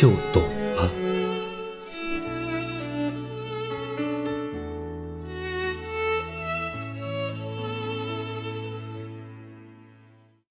就懂。